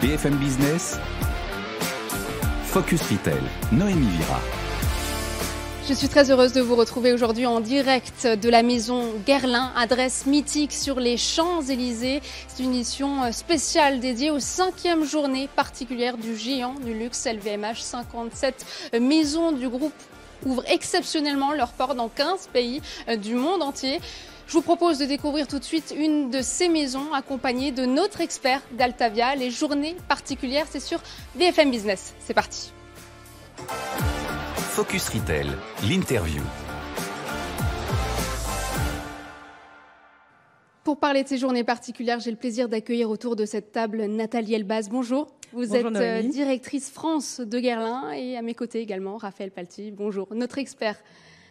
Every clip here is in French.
BFM Business, Focus Retail, Noémie Vira. Je suis très heureuse de vous retrouver aujourd'hui en direct de la maison Guerlain, adresse mythique sur les Champs-Élysées. C'est une édition spéciale dédiée aux cinquième journée particulière du géant du luxe LVMH. 57 maisons du groupe ouvrent exceptionnellement leurs portes dans 15 pays du monde entier. Je vous propose de découvrir tout de suite une de ces maisons accompagnée de notre expert d'Altavia. Les journées particulières, c'est sur BFM Business. C'est parti. Focus Retail, l'interview. Pour parler de ces journées particulières, j'ai le plaisir d'accueillir autour de cette table Nathalie Elbaz. Bonjour. Vous Bonjour, êtes Noémie. directrice France de Guerlain et à mes côtés également Raphaël Palti. Bonjour. Notre expert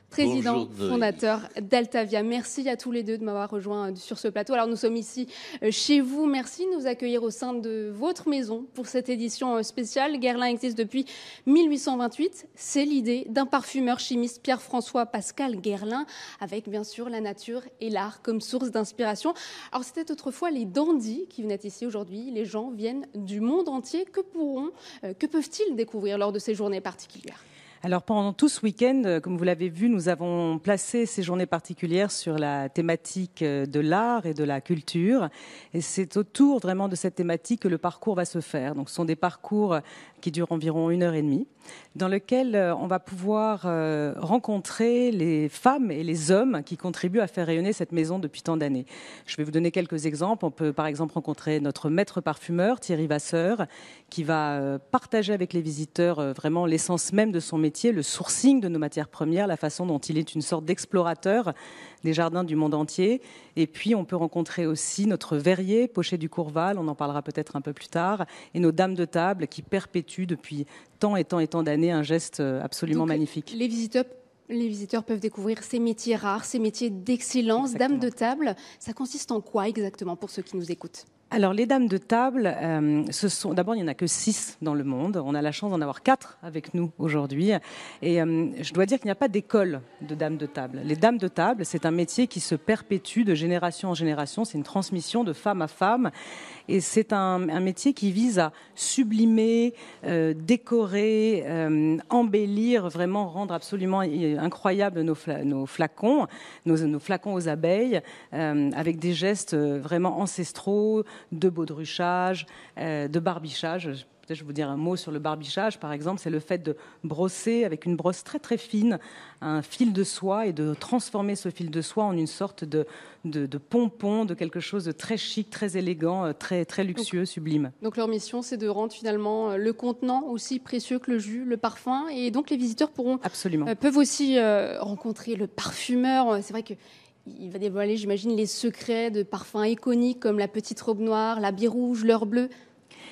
président Bonjour, fondateur d'Altavia. Merci à tous les deux de m'avoir rejoint euh, sur ce plateau. Alors nous sommes ici euh, chez vous. Merci de nous accueillir au sein de votre maison pour cette édition euh, spéciale. Guerlain existe depuis 1828. C'est l'idée d'un parfumeur chimiste Pierre-François Pascal Guerlain avec bien sûr la nature et l'art comme source d'inspiration. Alors c'était autrefois les dandys qui venaient ici aujourd'hui. Les gens viennent du monde entier. Que pourront, que peuvent-ils découvrir lors de ces journées particulières? Alors pendant tout ce week-end, euh, comme vous l'avez vu, nous avons placé ces journées particulières sur la thématique euh, de l'art et de la culture. Et c'est autour vraiment de cette thématique que le parcours va se faire. Donc ce sont des parcours qui durent environ une heure et demie, dans lesquels euh, on va pouvoir euh, rencontrer les femmes et les hommes qui contribuent à faire rayonner cette maison depuis tant d'années. Je vais vous donner quelques exemples. On peut par exemple rencontrer notre maître parfumeur, Thierry Vasseur, qui va euh, partager avec les visiteurs vraiment l'essence même de son métier, le sourcing de nos matières premières, la façon dont il est une sorte d'explorateur des jardins du monde entier. Et puis, on peut rencontrer aussi notre verrier, Pochet du Courval, on en parlera peut-être un peu plus tard, et nos dames de table qui perpétuent depuis tant et tant et tant d'années un geste euh, absolument Donc, magnifique. Les visiteurs, les visiteurs peuvent découvrir ces métiers rares, ces métiers d'excellence. Dame de table, ça consiste en quoi exactement pour ceux qui nous écoutent? Alors, les dames de table, euh, ce sont d'abord il n'y en a que six dans le monde. On a la chance d'en avoir quatre avec nous aujourd'hui. Et euh, je dois dire qu'il n'y a pas d'école de dames de table. Les dames de table, c'est un métier qui se perpétue de génération en génération. C'est une transmission de femme à femme. Et c'est un, métier qui vise à sublimer, euh, décorer, embellir, vraiment rendre absolument euh, incroyable nos, nos flacons, nos, flacons aux abeilles, avec des gestes vraiment ancestraux, de baudruchage, euh, de barbichage. Peut-être je vais vous dire un mot sur le barbichage, par exemple, c'est le fait de brosser avec une brosse très très fine un fil de soie et de transformer ce fil de soie en une sorte de, de, de pompon, de quelque chose de très chic, très élégant, euh, très, très luxueux, sublime. Donc leur mission, c'est de rendre finalement euh, le contenant aussi précieux que le jus, le parfum. Et donc les visiteurs pourront, Absolument. euh, peuvent aussi euh, rencontrer le parfumeur. C'est vrai que il va dévoiler, j'imagine, les secrets de parfums iconiques comme la petite robe noire, l'habit rouge, l'heure bleue.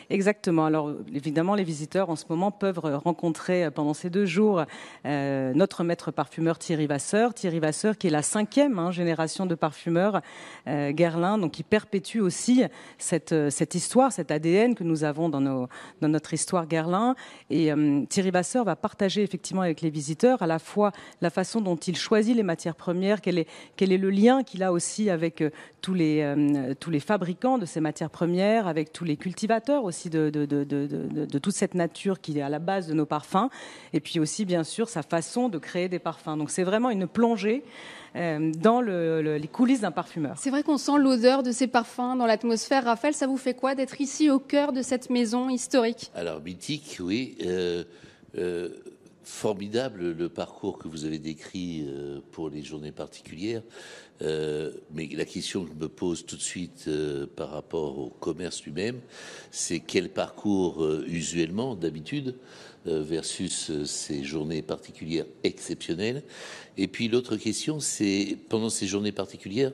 Exactement. Alors évidemment, les visiteurs en ce moment peuvent rencontrer euh, pendant ces deux jours euh, notre maître parfumeur Thierry Vasseur. Thierry Vasseur qui est la cinquième hein, génération de parfumeurs euh, Guerlain, donc qui perpétue aussi cette, euh, cette histoire, cet ADN que nous avons dans, notre histoire Guerlain. Et Thierry Vasseur va partager effectivement avec les visiteurs à la fois la façon dont il choisit les matières premières, quel est, quel est le lien qu'il a aussi avec tous les, tous les fabricants de ces matières premières, avec tous les cultivateurs aussi de, de, de, de, de- de toute cette nature qui est à la base de nos parfums, et puis aussi bien sûr sa façon de créer des parfums. Donc c'est vraiment une plongée euh, dans le- le- les coulisses d'un parfumeur. C'est vrai qu'on sent l'odeur de ces parfums dans l'atmosphère. Raphaël, ça vous fait quoi d'être ici au cœur de cette maison historique? Alors, mythique, oui. euh, euh, formidable le parcours que vous avez décrit pour les journées particulières. Euh, mais la question que je me pose tout de suite euh, par rapport au commerce lui-même, c'est quel parcours euh, usuellement, d'habitude, versus ces journées particulières exceptionnelles. Et puis l'autre question, c'est pendant ces journées particulières,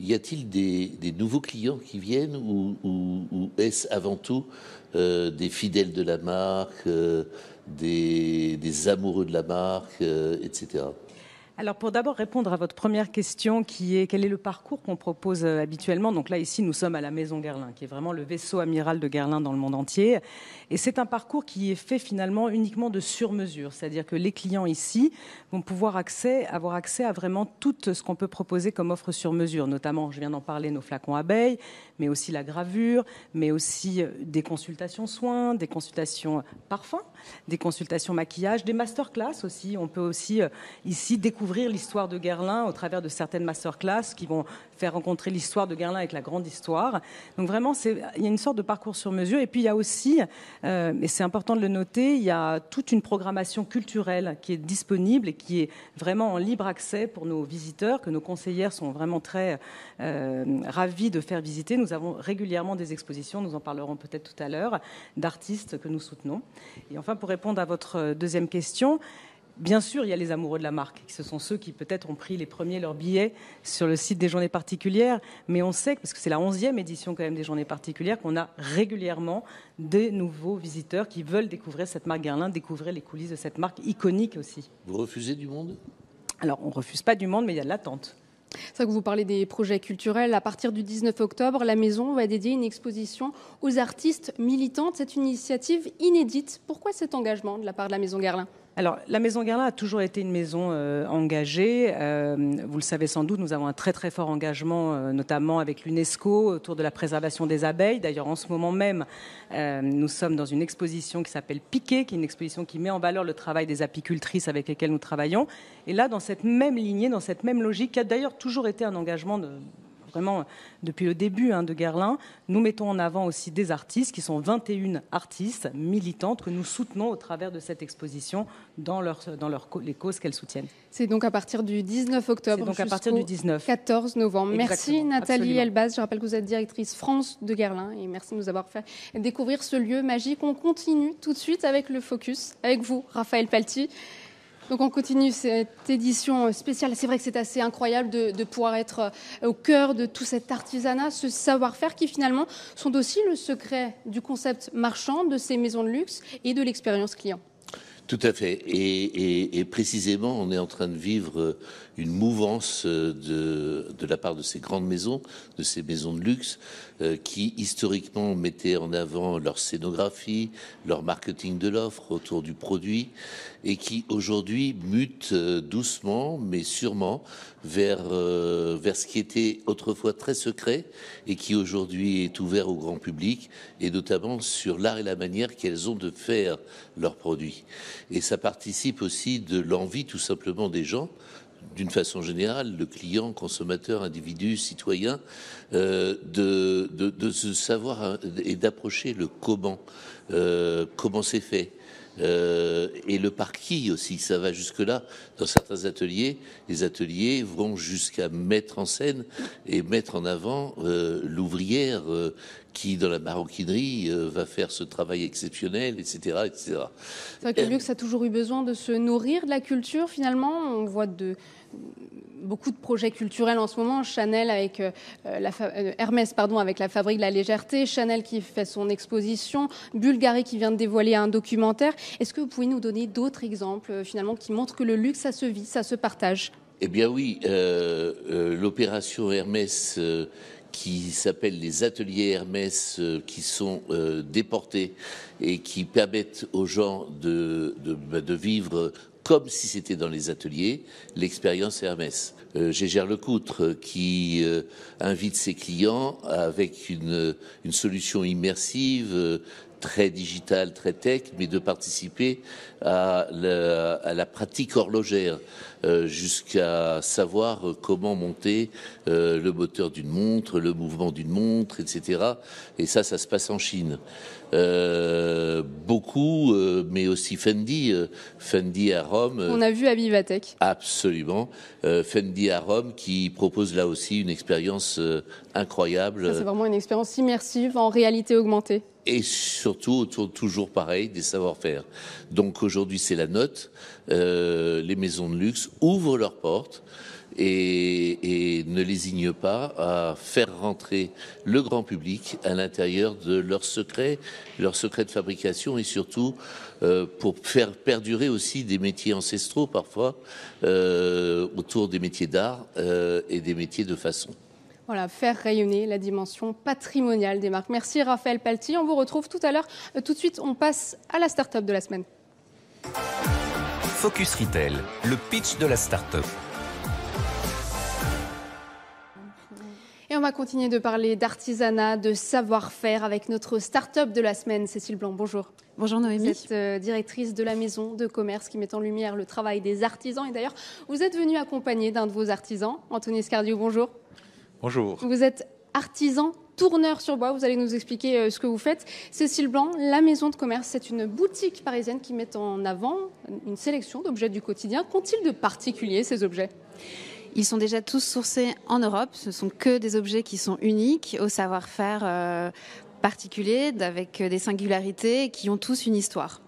y a-t-il des, des nouveaux clients qui viennent ou, ou- ou est-ce avant tout des fidèles de la marque, des, amoureux de la marque, etc. alors pour d'abord répondre à votre première question qui est quel est le parcours qu'on propose euh, habituellement? Donc là ici nous sommes à la Maison Guerlain qui est vraiment le vaisseau amiral de Guerlain dans le monde entier. Et c'est un parcours qui est fait finalement uniquement de sur-mesure. C'est-à-dire que les clients ici vont pouvoir accès, avoir accès à vraiment tout ce qu'on peut proposer comme offre sur mesure. Notamment, je viens d'en parler, nos flacons abeilles, mais aussi la gravure, mais aussi euh, des consultations soins, des consultations parfums, des consultations maquillage, des masterclass aussi. On peut aussi euh, ici découvrir l'histoire de Guerlain au travers de certaines masterclass qui vont faire rencontrer l'histoire de Guerlain avec la grande histoire. Donc vraiment, il y a une sorte de parcours sur mesure. Et puis il y a aussi, euh, et c'est important de le noter, il y a toute une programmation culturelle qui est disponible et qui est vraiment en libre accès pour nos visiteurs, que nos conseillères sont vraiment très euh, ravis de faire visiter. Avons régulièrement des expositions, nous en parlerons peut-être tout à l'heure, d'artistes que nous soutenons. Et enfin, pour répondre à votre deuxième question, Bien sûr, il y a les amoureux de la marque. Ce sont ceux qui peut-être ont pris les premiers leurs billets sur le site des journées particulières. Mais on sait, parce que c'est la onzième édition quand même des journées particulières, qu'on a régulièrement des nouveaux visiteurs qui veulent découvrir cette marque Guerlain, découvrir les coulisses de cette marque iconique aussi. Vous refusez du monde? Alors, on ne refuse pas du monde, mais il y a de l'attente. C'est que vous parlez des projets culturels. À partir du 19 octobre, la maison va dédier une exposition aux artistes militantes. C'est une initiative inédite. Pourquoi cet engagement de la part de la maison Guerlain? Alors, la Maison Guerlain a toujours été une maison euh, engagée. Euh, vous le savez sans doute, nous avons un très très fort engagement, euh, notamment avec l'UNESCO, autour de la préservation des abeilles. D'ailleurs, en ce moment même, nous sommes dans une exposition qui s'appelle Piquet, qui est une exposition qui met en valeur le travail des apicultrices avec lesquelles nous travaillons. Et là, dans cette même lignée, dans cette même logique, qui a d'ailleurs toujours été un engagement de vraiment depuis le début hein, de Guerlain, nous mettons en avant aussi des artistes qui sont 21 artistes militantes que nous soutenons au travers de cette exposition dans, leur, dans leur, les causes qu'elles soutiennent. C'est donc à partir du 19 octobre donc à partir du 19. 14 novembre. merci Nathalie Elbaz. Je rappelle que vous êtes directrice France de Guerlain et merci de nous avoir fait découvrir ce lieu magique. On continue tout de suite avec le focus, avec vous, Raphaël Palti. Donc on continue cette édition spéciale. C'est vrai que c'est assez incroyable de, pouvoir être euh, au cœur de tout cet artisanat, ce savoir-faire qui finalement sont aussi le secret du concept marchand de ces maisons de luxe et de l'expérience client. Tout à fait. Et, précisément, on est en train de vivre une mouvance de, de la part de ces grandes maisons, de ces maisons de luxe, euh, qui historiquement mettaient en avant leur scénographie, leur marketing de l'offre autour du produit, et qui aujourd'hui mutent euh, doucement, mais sûrement, vers, euh, vers ce qui était autrefois très secret et qui aujourd'hui est ouvert au grand public, et notamment sur l'art et la manière qu'elles ont de faire leurs produits. Et ça participe aussi de l'envie tout simplement des gens d'une façon générale, le client, consommateur, individu, citoyen, euh, de, se savoir hein, et d'approcher le comment, euh, comment c'est fait. Euh, et le par qui aussi, ça va jusque-là. Dans certains ateliers, les ateliers vont jusqu'à mettre en scène et mettre en avant l'ouvrière qui, dans la maroquinerie, va faire ce travail exceptionnel, etc. etc. C'est vrai que le luxe a toujours eu besoin de se nourrir de la culture, finalement. On voit de beaucoup de projets culturels en ce moment. Chanel avec euh, la euh, Hermès, pardon, avec la Fabrique de la légèreté. Chanel qui fait son exposition. Bulgarie qui vient de dévoiler un documentaire. Est-ce que vous pouvez nous donner d'autres exemples euh, finalement qui montrent que le luxe, ça se vit, ça se partage? Eh bien oui, l'opération Hermès qui s'appelle les ateliers Hermès qui sont déportés et qui permettent aux gens de, bah, de vivre comme si c'était dans les ateliers, l'expérience Hermès. Euh, Gégère Lecoutre qui euh, invite ses clients avec une, une solution immersive, euh, très digitale, très tech, mais de participer à la, à la pratique horlogère. Euh, jusqu'à savoir comment monter euh, le moteur d'une montre, le mouvement d'une montre, etc. Et ça, ça se passe en Chine. Euh, beaucoup, mais aussi Fendi, Fendi à Rome. On a vu à Vivatech. Absolument, Fendi à Rome qui propose là aussi une expérience incroyable. C'est vraiment une expérience immersive en réalité augmentée et surtout autour toujours pareil des savoir-faire. Donc aujourd'hui c'est la note. Euh, les maisons de luxe ouvrent leurs portes et, et ne lésignent pas à faire rentrer le grand public à l'intérieur de leurs secrets, leurs secrets de fabrication et surtout euh, pour faire perdurer aussi des métiers ancestraux parfois euh, autour des métiers d'art et des métiers de façon. Voilà, faire rayonner la dimension patrimoniale des marques. Merci Raphaël Palti. On vous retrouve tout à l'heure. Euh, tout de suite, on passe à la start-up de la semaine. Focus Retail, le pitch de la start-up. Et on va continuer de parler d'artisanat, de savoir-faire avec notre start-up de la semaine, Cécile Blanc. Bonjour. Bonjour Noémie. Vous êtes euh, directrice de la maison de commerce qui met en lumière le travail des artisans. Et d'ailleurs, vous êtes venu accompagner d'un de vos artisans, Anthony Scardio. Bonjour. Bonjour. Vous êtes artisan tourneur sur bois. Vous allez nous expliquer euh, ce que vous faites. Cécile Blanc, la maison de commerce, c'est une boutique parisienne qui met en avant une sélection d'objets du quotidien. Qu'ont-ils de particulier ces objets? Ils sont déjà tous sourcés en Europe. Ce sont que des objets qui sont uniques, au savoir-faire euh, particulier, avec des singularités, qui ont tous une histoire.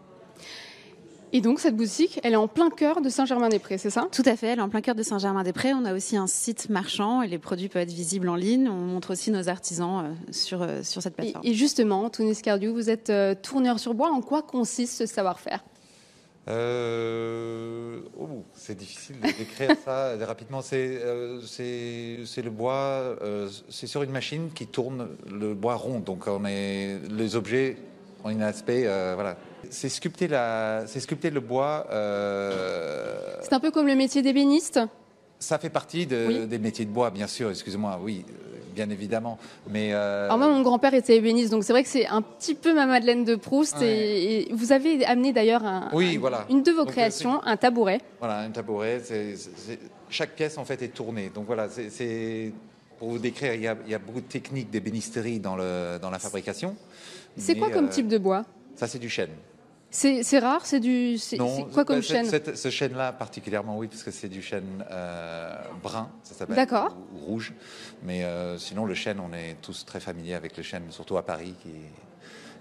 Et donc cette boutique, elle est en plein cœur de Saint-Germain-des-Prés, c'est ça? Tout à fait, elle est en plein cœur de Saint-Germain-des-Prés. On a aussi un site marchand et les produits peuvent être visibles en ligne. On montre aussi nos artisans euh, sur, euh, sur cette et, plateforme. et justement, Tony Scardiou, vous êtes euh, tourneur sur bois. En quoi consiste ce savoir-faire? Euh, oh, c'est difficile de décrire ça rapidement. C'est euh, le bois, euh, c'est sur une machine qui tourne le bois rond. Donc on est, les objets ont un aspect, euh, voilà. C'est sculpter, la, c'est sculpter le bois. euh, C'est un peu comme le métier d'ébéniste. ça fait partie de- Oui. des métiers de bois, bien sûr. Excusez-moi, oui, euh, bien évidemment. Mais euh, Alors moi, mon grand-père était ébéniste, donc c'est vrai que c'est un petit peu ma Madeleine de Proust. Ouais. Et, et vous avez amené d'ailleurs un- Oui, un- voilà. une de vos Donc, créations, un tabouret. Voilà, un tabouret. chaque pièce en fait est tournée. Donc voilà, c'est- pour vous décrire, il y, a, il y a beaucoup de techniques d'ébénisterie dans, le, dans la fabrication. C'est quoi comme type de bois? Ça, c'est du chêne. C'est rare, c'est du. C'est quoi comme bah, chêne cette- cette- Ce chêne-là, particulièrement, oui, parce que c'est du chêne euh, brun, ça s'appelle. D'accord. Ou, ou rouge. Mais euh, sinon, le chêne, on est tous très familiers avec le chêne, surtout à Paris, qui,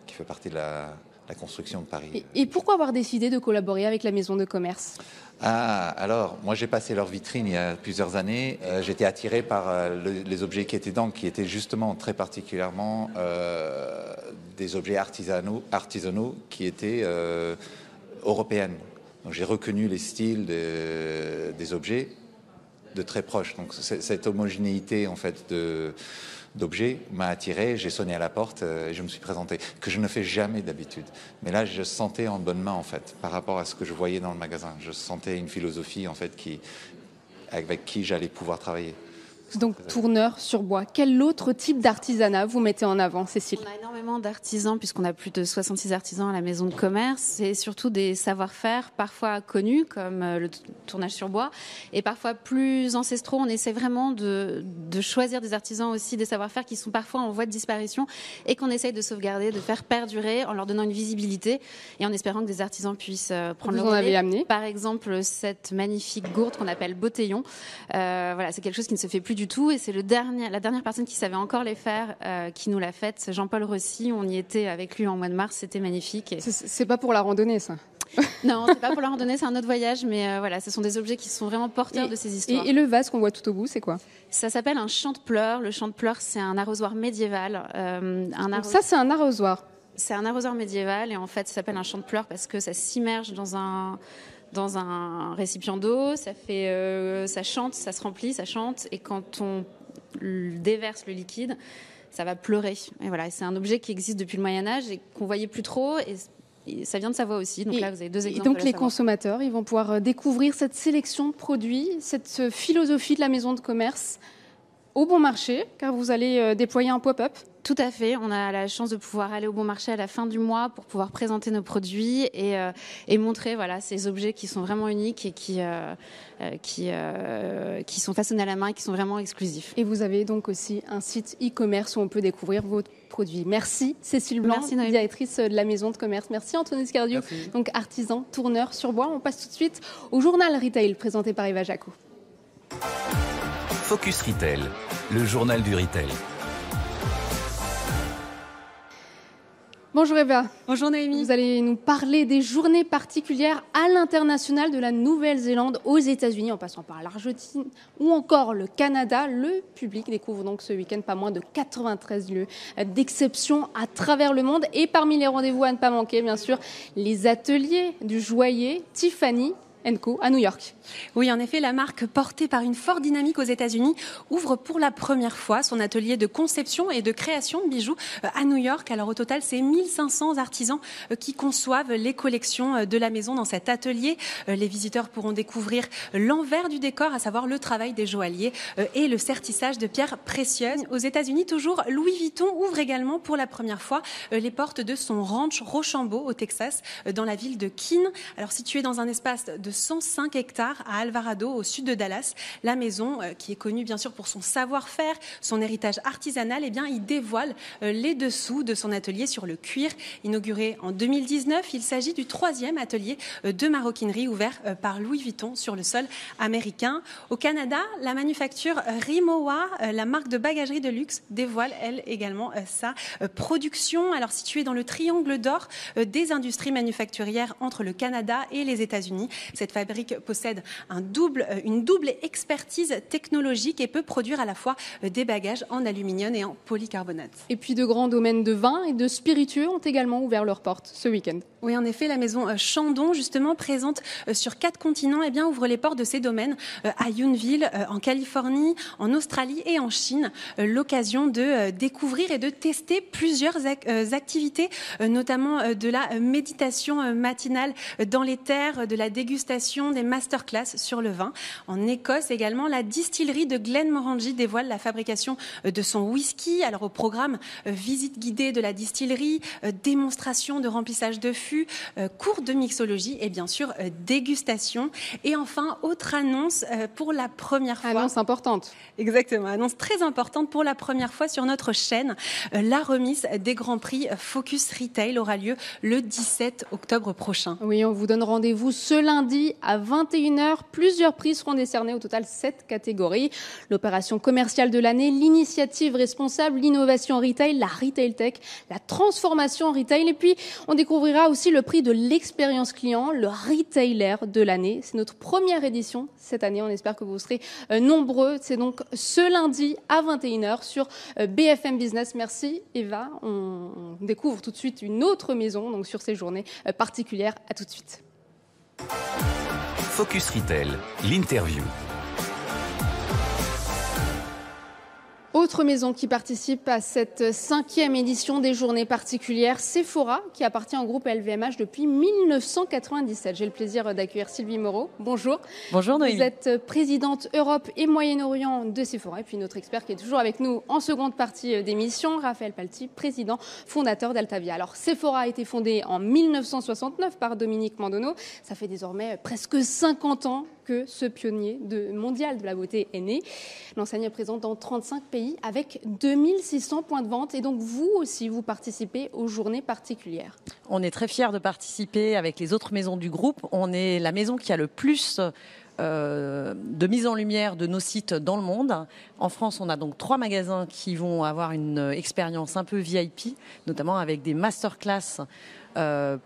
qui fait partie de la, la construction de Paris. et, et pourquoi avoir décidé de collaborer avec la maison de commerce? Ah, alors, moi j'ai passé leur vitrine il y a plusieurs années. Euh, J'étais attiré par euh, le- les objets qui étaient dedans, qui étaient justement très particulièrement euh, des objets artisanaux, artisanaux qui étaient euh, européennes. Donc j'ai reconnu les styles de- des objets de très proche. Donc cette homogénéité en fait de d'objets m'a attiré, j'ai sonné à la porte euh, et je me suis présenté, que je ne fais jamais d'habitude. Mais là, je sentais en bonne main en fait, par rapport à ce que je voyais dans le magasin. Je sentais une philosophie en fait qui, avec qui j'allais pouvoir travailler. Donc tourneur sur bois. Quel autre type d'artisanat vous mettez en avant, Cécile? On a énormément d'artisans, puisqu'on a plus de 66 artisans à la maison de commerce. C'est surtout des savoir-faire parfois connus, comme euh, le tournage sur bois, et parfois plus ancestraux. On essaie vraiment de, de choisir des artisans aussi, des savoir-faire qui sont parfois en voie de disparition et qu'on essaye de sauvegarder, de faire perdurer en leur donnant une visibilité et en espérant que des artisans puissent euh, prendre Vous le en relais. avez amené? Par exemple, cette magnifique gourde qu'on appelle Botellon. Euh, voilà, c'est quelque chose qui ne se fait plus du tout et c'est le dernier, la dernière personne qui savait encore les faire euh, qui nous l'a faite. Jean-Paul Rossi. On y était avec lui en mois de mars. C'était magnifique. Et- C'est- pas pour la randonnée, ça. Non, c'est pas pour la randonnée, c'est un autre voyage, mais euh, voilà, ce sont des objets qui sont vraiment porteurs de ces histoires. Et, et le vase qu'on voit tout au bout, c'est quoi? Ça s'appelle un chant de pleurs. Le chant de pleurs, c'est un arrosoir médiéval. euh, un ça, c'est un arrosoir. C'est un arrosoir médiéval et en fait, ça s'appelle un champ de pleurs parce que ça s'immerge dans un dans un récipient d'eau, ça fait, euh, ça chante, ça se remplit, ça chante et quand on déverse le liquide, ça va pleurer. Et voilà, et c'est un objet qui existe depuis le Moyen Âge et qu'on voyait plus trop et, et ça vient de sa voix aussi. Donc Et- là, vous avez deux Et exemples. donc de la les Savoie. consommateurs, ils vont pouvoir euh, découvrir cette sélection de produits, cette euh, philosophie de la maison de commerce au bon marché, car vous allez euh, déployer un pop-up. Tout à fait. On a la chance de pouvoir aller au bon marché à la fin du mois pour pouvoir présenter nos produits et, euh, et montrer voilà ces objets qui sont vraiment uniques et qui euh, qui euh, qui sont façonnés à la main et qui sont vraiment exclusifs. Et vous avez donc aussi un site e-commerce où on peut découvrir vos produits. Merci Cécile Blanc, Merci, directrice de la maison de commerce. Merci Anthony Scardio, Merci. donc artisan, tourneur sur bois. On passe tout de suite au journal Retail présenté par Eva Jaco. Focus Retail, le journal du retail. Bonjour Eva. Bonjour Naomi. Vous allez nous parler des journées particulières à l'international de la Nouvelle-Zélande aux États-Unis, en passant par l'Argentine ou encore le Canada. Le public découvre donc ce week-end pas moins de 93 lieux d'exception à travers le monde. Et parmi les rendez-vous à ne pas manquer, bien sûr, les ateliers du joaillier Tiffany Co à New York. Oui, en effet, la marque portée par une forte dynamique aux États-Unis ouvre pour la première fois son atelier de conception et de création de bijoux euh, à New York. Alors au total, c'est 1500 artisans euh, qui conçoivent les collections euh, de la maison dans cet atelier. Les visiteurs pourront découvrir l'envers du décor, à savoir le travail des joailliers et le sertissage de pierres précieuses. Aux États-Unis, toujours, Louis Vuitton ouvre également pour la première fois les portes de son ranch Rochambeau au Texas, dans la ville de Keene. Alors situé dans un espace de 105 hectares à Alvarado, au sud de Dallas. La maison, euh, qui est connue bien sûr pour son savoir-faire, son héritage artisanal, eh bien, il dévoile euh, les dessous de son atelier sur le cuir. Inauguré en 2019, il s'agit du troisième atelier euh, de maroquinerie ouvert par Louis Vuitton sur le sol américain. Au Canada, la manufacture Rimowa, la marque de bagagerie de luxe, dévoile elle également sa production. Alors située dans le triangle d'or des industries manufacturières entre le Canada et les États-Unis. Cette fabrique possède un double, euh, une double expertise technologique et peut produire à la fois euh, des bagages en aluminium et en polycarbonate. Et puis de grands domaines de vin et de spiritueux ont également ouvert leurs portes ce week-end. Oui, en effet, la maison euh, Chandon, justement présente sur quatre continents, eh bien, ouvre les portes de ces domaines à Younville, en Californie, en Australie et en Chine. L'occasion de découvrir et de tester plusieurs activités, notamment de la méditation matinale dans les terres, de la dégustation, des masterclass sur le vin. En Écosse également, la distillerie de Glenmorangie dévoile la fabrication euh, de son whisky. Alors au programme, euh, visite guidée de la distillerie, euh, démonstration de remplissage de fûts, cours de mixologie et bien sûr dégustation. Et enfin, autre annonce pour la première fois. Annonce importante. Exactement, annonce très importante pour la première fois sur notre chaîne. La remise des Grands Prix Focus Retail aura lieu le 17 octobre prochain. Oui, on vous donne rendez-vous ce lundi à 21h. Plusieurs prix seront décernés, au total 7 catégories. L'opération commerciale de l'année, l'initiative responsable, l'innovation retail, la retail tech, la transformation en retail. Et puis, on découvrira aussi le prix de l'expérience client, le retailer de l'année. C'est notre première édition cette année. On espère que vous serez euh, nombreux. C'est donc ce lundi à 21h sur euh, BFM Business. Merci Eva. On découvre tout de suite une autre maison donc sur ces journées euh, particulières. À tout de suite. Focus Retail, l'interview. Autre maison qui participe à cette cinquième édition des journées particulières, Sephora, qui appartient au groupe LVMH depuis 1997. J'ai le plaisir d'accueillir Sylvie Moreau. Bonjour. Bonjour Noémie. Vous êtes présidente Europe et Moyen-Orient de Sephora. Et puis notre expert qui est toujours avec nous en seconde partie d'émission, Raphaël Palti, président fondateur d'Altavia. Alors Sephora a été fondée en 1969 par Dominique Mandono. Ça fait désormais presque 50 ans que ce pionnier mondial de la beauté est né. L'enseigne est présente dans 35 pays avec 2600 points de vente. Et donc vous aussi, vous participez aux journées particulières. On est très fiers de participer avec les autres maisons du groupe. On est la maison qui a le plus euh, de mise en lumière de nos sites dans le monde. En France, on a donc trois magasins qui vont avoir une expérience un peu VIP, notamment avec des masterclass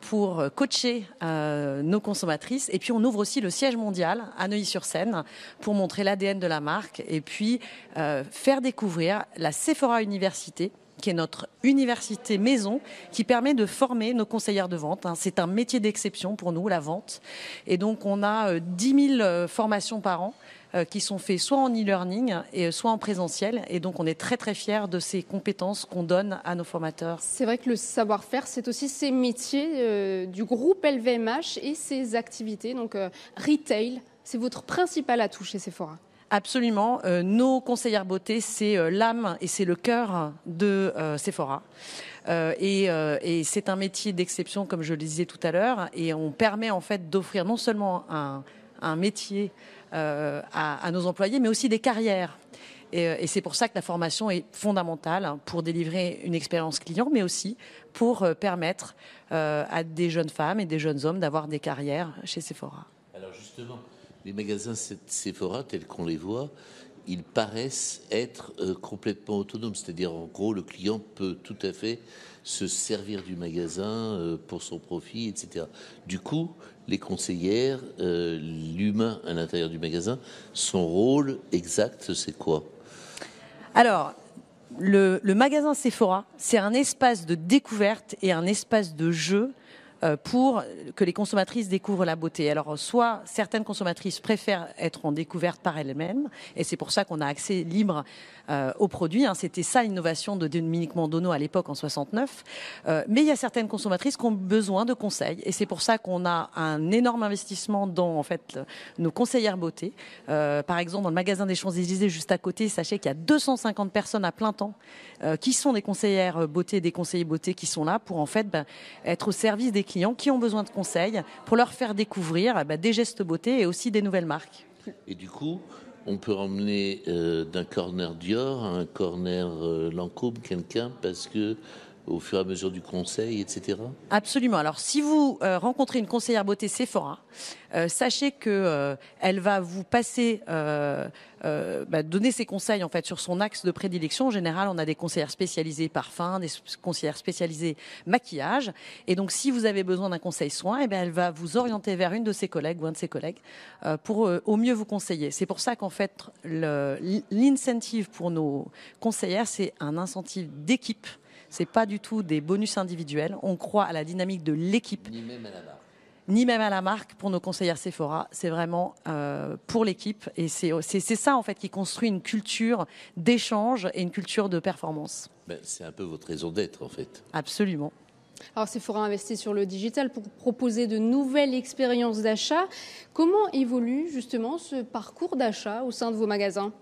pour coacher euh, nos consommatrices. Et puis on ouvre aussi le siège mondial à Neuilly-sur-Seine pour montrer l'ADN de la marque et puis euh, faire découvrir la Sephora Université qui est notre université maison, qui permet de former nos conseillères de vente. Hein. C'est un métier d'exception pour nous, la vente. Et donc, on a 10 000 formations par an euh, qui sont faits soit en e-learning et soit en présentiel. Et donc, on est très très fiers de ces compétences qu'on donne à nos formateurs. C'est vrai que le savoir-faire, c'est aussi ces métiers euh, du groupe LVMH et ses activités. Donc, euh, retail, c'est votre principal atout chez Sephora. Absolument. nos conseillères beauté, c'est l'âme et c'est le cœur de Sephora. et, et c'est un métier d'exception, comme je le disais tout à l'heure, et on permet en fait d'offrir non seulement un, un métier euh, à, nos employés, mais aussi des carrières. Euh, et, c'est pour ça que la formation est fondamentale pour délivrer une expérience client, mais aussi pour euh, permettre à des jeunes femmes et des jeunes hommes d'avoir des carrières chez Sephora. Alors justement, les magasins Sephora tels qu'on les voit, ils paraissent être euh, complètement autonomes. C'est-à-dire, en gros, le client peut tout à fait se servir du magasin euh, pour son profit, etc. Du coup, les conseillères, euh, l'humain à l'intérieur du magasin, son rôle exact, c'est quoi? Alors, le, magasin Sephora, c'est un espace de découverte et un espace de jeu pour que les consommatrices découvrent la beauté. Alors, soit certaines consommatrices préfèrent être en découverte par elles-mêmes, et c'est pour ça qu'on a accès libre euh, aux produits. Hein. C'était ça l'innovation de Dominique Mandono à l'époque en 69. Euh, mais il y a certaines consommatrices qui ont besoin de conseils, et c'est pour ça qu'on a un énorme investissement dans en fait nos conseillères beauté. Euh, par exemple, dans le magasin des Champs-Élysées juste à côté, sachez qu'il y a 250 personnes à plein temps euh, qui sont des conseillères beauté, des conseillers beauté qui sont là pour en fait ben, être au service des clients qui ont besoin de conseils pour leur faire découvrir ben, des gestes beauté et aussi des nouvelles marques. Et du coup, on peut emmener euh, d'un corner Dior à un corner euh, Lancôme quelqu'un parce que au fur et à mesure du conseil, etc. Absolument. Alors, si vous euh, rencontrez une conseillère beauté Sephora, euh, sachez que euh, elle va vous passer, euh, bah, donner ses conseils en fait sur son axe de prédilection. En général, on a des conseillères spécialisées parfum, des conseillères spécialisées maquillage. Et donc, si vous avez besoin d'un conseil soin, eh bien, elle va vous orienter vers une de ses collègues ou un de ses collègues pour au mieux vous conseiller. C'est pour ça qu'en fait, l'incentive pour nos conseillères, c'est un incentive d'équipe. C'est pas du tout des bonus individuels. On croit à la dynamique de l'équipe Ni même à la marque. ni même à la marque pour nos conseillères Sephora. C'est vraiment euh, pour l'équipe et c'est ça en fait qui construit une culture d'échange et une culture de performance. Ben, c'est un peu votre raison d'être, en fait. Absolument. Alors Sephora investit sur le digital pour proposer de nouvelles expériences d'achat. Comment évolue justement ce parcours d'achat au sein de vos magasins?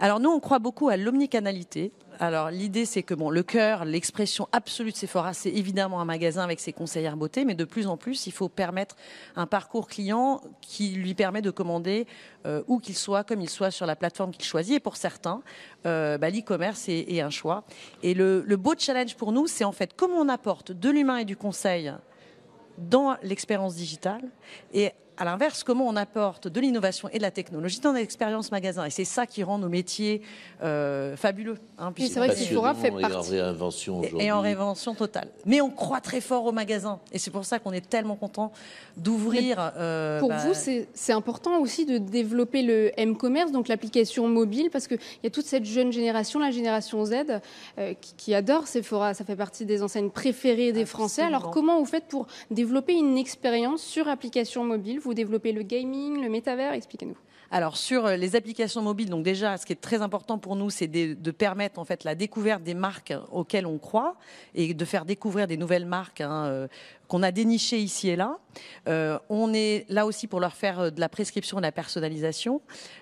Alors nous, on croit beaucoup à l'omnicanalité. Alors l'idée, c'est que bon, le cœur, l'expression absolue de Sephora, c'est évidemment un magasin avec ses conseillères beauté, mais de plus en plus, il faut permettre un parcours client qui lui permet de commander euh, où qu'il soit, comme il soit sur la plateforme qu'il choisit. Et pour certains, euh, bah, l'e-commerce est, un choix. Et le, le beau challenge pour nous, c'est en fait comment on apporte de l'humain et du conseil dans l'expérience digitale et à l'inverse, comment on apporte de l'innovation et de la technologie dans l'expérience magasin? Et c'est ça qui rend nos métiers euh, fabuleux. hein, Oui, c'est vrai que Sephora fait Passionnant et en partie. réinvention et- aujourd'hui. et en réinvention totale. Mais on croit très fort au magasin. Et c'est pour ça qu'on est tellement content d'ouvrir. euh, Pour bah, vous, c'est important aussi de développer le M-commerce, donc l'application mobile, parce qu'il y a toute cette jeune génération, la génération Z, euh, qui, qui adore Sephora. Ça fait partie des enseignes préférées des Français. Alors comment vous faites pour développer une expérience sur application mobile? Vous développez le gaming, le métavers Expliquez-nous. Alors sur euh, les applications mobiles, donc déjà, ce qui est très important pour nous, c'est de, permettre en fait la découverte des marques auxquelles on croit et de faire découvrir des nouvelles marques hein, euh, qu'on a dénichées ici et là. Euh, on est là aussi pour leur faire euh, de la prescription et de la personnalisation.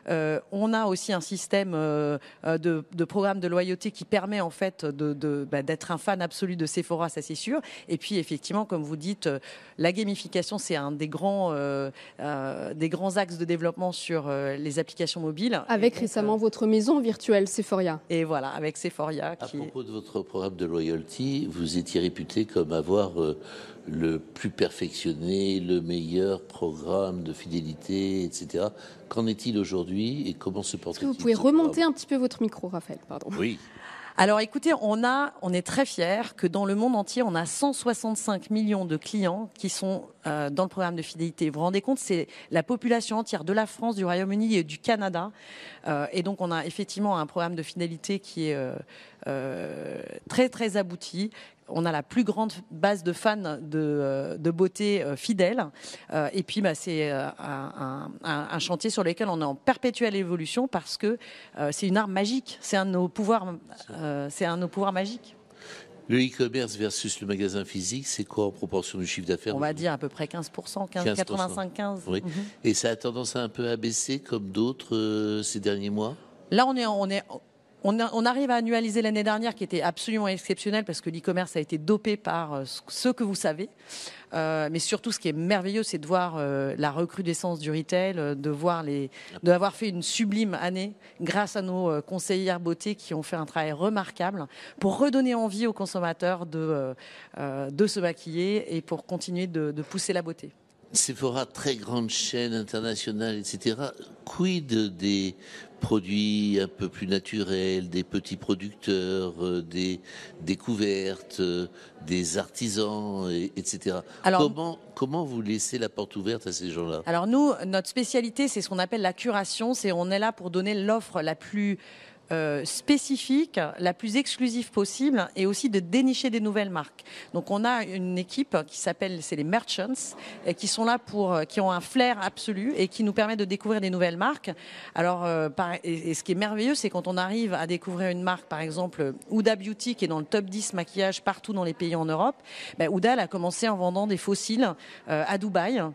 Euh, on a aussi un système euh, de, de programme de loyauté qui permet en fait de, de- bah, d'être un fan absolu de Sephora, ça c'est sûr. Et puis effectivement, comme vous dites, la gamification c'est un des grands euh, euh, des grands axes de développement sur euh, les applications mobiles. Avec donc, récemment euh, votre maison virtuelle Sephoria. et voilà, avec Sephoria À qui est- propos de votre programme de loyalty, vous étiez réputé comme avoir euh, le plus perfectionné, le meilleur programme de fidélité, etc. Qu'en est-il aujourd'hui et comment se porte Est-ce que vous pouvez remonter un petit peu votre micro, Raphaël Pardon? Oui, Alors écoutez, on a, on est très fiers que dans le monde entier, on a 165 millions de clients qui sont euh, dans le programme de fidélité. Vous vous rendez compte, c'est la population entière de la France, du Royaume-Uni et du Canada. Euh, et donc on a effectivement un programme de fidélité qui est euh, très très abouti. On a la plus grande base de fans de, beauté fidèles. Et puis, bah, c'est un, un- chantier sur lequel on est en perpétuelle évolution parce que c'est une arme magique. C'est un c'est un de nos pouvoirs magiques. Le e-commerce versus le magasin physique, c'est quoi en proportion du chiffre d'affaires On va dire à peu près 15%, 15, 15%. 85, 15. Oui. Mhm. Et ça a tendance à un peu abaisser comme d'autres euh, ces derniers mois? Là, on est, on est, on, arrive à annualiser l'année dernière, qui était absolument exceptionnelle parce que l'e-commerce a été dopé par euh, ce- que vous savez. Euh, mais surtout, ce qui est merveilleux, c'est de voir euh, la recrudescence du retail, euh, de voir les, d'avoir fait une sublime année grâce à nos conseillères beauté qui ont fait un travail remarquable pour redonner envie aux consommateurs de, de se maquiller et pour continuer de pousser la beauté. Sephora, très grande chaîne internationale, etc. Quid des produits un peu plus naturels, des petits producteurs, euh, des découvertes, euh, des artisans, et- etc. Alors- comment, comment vous laissez la porte ouverte à ces gens-là? Alors nous, notre spécialité, c'est ce qu'on appelle la curation. C'est on est là pour donner l'offre la plus euh, spécifique, la plus exclusive possible, et aussi de dénicher des nouvelles marques. Donc on a une équipe qui s'appelle, c'est les merchants, et qui sont là pour, euh, qui ont un flair absolu et qui nous permet de découvrir des nouvelles marques. Alors, euh, et, ce qui est merveilleux, c'est quand on arrive à découvrir une marque, par exemple Huda Beauty, qui est dans le top 10 maquillage partout dans les pays en Europe. Ben, Huda, elle a commencé en vendant des fossiles euh, à Dubaï. Euh,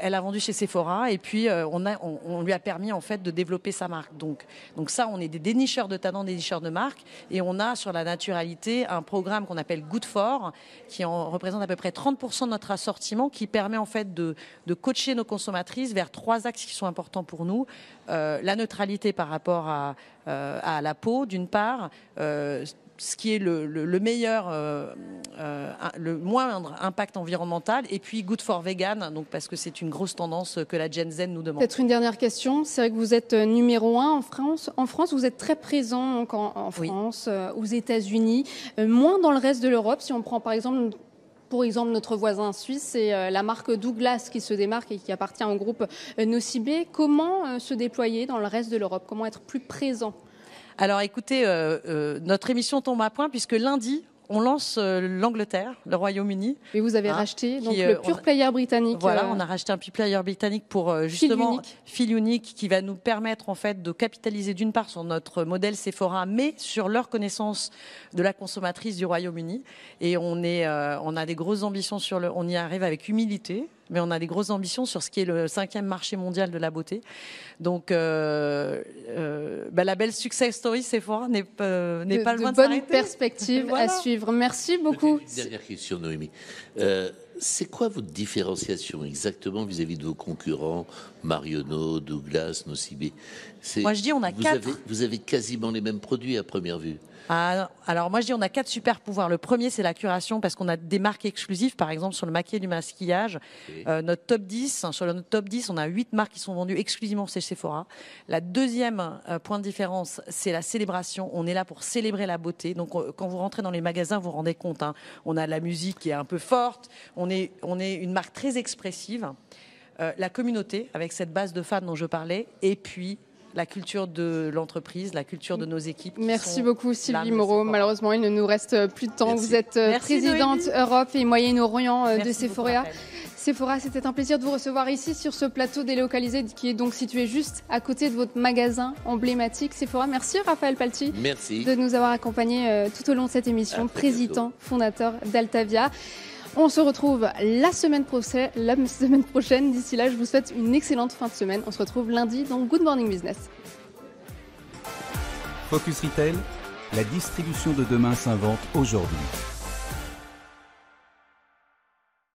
elle a vendu chez Sephora et puis euh, on lui a permis en fait de développer sa marque. Donc, donc ça, on est des dénicheurs de talents, des de marques et on a sur la naturalité un programme qu'on appelle Good For qui en représente à peu près 30% de notre assortiment qui permet en fait de, de coacher nos consommatrices vers trois axes qui sont importants pour nous. Euh, la neutralité par rapport à, euh, la peau d'une part, euh, ce qui est le, le- le meilleur, euh, euh, le moindre impact environnemental, et puis good for vegan, donc parce que c'est une grosse tendance que la Gen Z nous demande. Peut-être une dernière question. C'est vrai que vous êtes euh, numéro un en France. En France, vous êtes très présent donc, en, en Oui. France, euh, aux États-Unis, moins dans le reste de l'Europe. Si on prend par exemple, pour exemple, notre voisin suisse, c'est la marque Douglas qui se démarque et qui appartient au groupe Nocibé. Comment se déployer dans le reste de l'Europe? Comment être plus présent? Alors écoutez, euh, euh, notre émission tombe à point puisque lundi, on lance euh, l'Angleterre, le Royaume-Uni. Et vous avez Hein, racheté donc, le pure a- player britannique. Voilà, euh, on a racheté un player britannique pour euh, justement unique. fil unique qui va nous permettre en fait de capitaliser d'une part sur notre modèle Sephora, mais sur leur connaissance de la consommatrice du Royaume-Uni. Et on est, euh, on a des grosses ambitions sur le, on y arrive avec humilité, mais on a des grosses ambitions sur ce qui est le cinquième marché mondial de la beauté. Donc, euh, euh, bah, la belle success story Sephora n'est pas, n'est de, pas de loin de bonnes s'arrêter. perspectives Voilà. à suivre. Merci beaucoup. Une dernière question, Noémie. Euh, c'est quoi votre différenciation exactement vis-à-vis de vos concurrents, Marionneau, Douglas, Nocibé? Moi, je dis, on a vous quatre. Avez, vous avez quasiment les mêmes produits à première vue. Ah, alors moi je dis on a quatre super pouvoirs. Le premier c'est la curation parce qu'on a des marques exclusives. Par exemple sur le maquillage du maquillage, euh, notre top 10, hein, sur notre top 10 on a huit marques qui sont vendues exclusivement chez Sephora. La deuxième euh, point de différence c'est la célébration. On est là pour célébrer la beauté. Donc quand vous rentrez dans les magasins vous vous rendez compte, hein, on a la musique qui est un peu forte. On est, on est une marque très expressive. Euh, la communauté avec cette base de fans dont je parlais et puis la culture de l'entreprise, la culture de nos équipes. qui Merci beaucoup Sylvie Moreau. Sephora. Malheureusement, il ne nous reste plus de temps. Merci. Vous êtes euh, Merci, présidente Noémie. Europe et Moyen-Orient euh, de Sephora. Sephora, c'était un plaisir de vous recevoir ici sur ce plateau délocalisé qui est donc situé juste à côté de votre magasin emblématique Sephora. Merci Raphaël Palti Merci. de nous avoir accompagnés euh, tout au long de cette émission, président fondateur d'Altavia. On se retrouve la semaine, prochaine- prochaine. D'ici là, je vous souhaite une excellente fin de semaine. On se retrouve lundi dans Good Morning Business. Focus Retail, la distribution de demain s'invente aujourd'hui.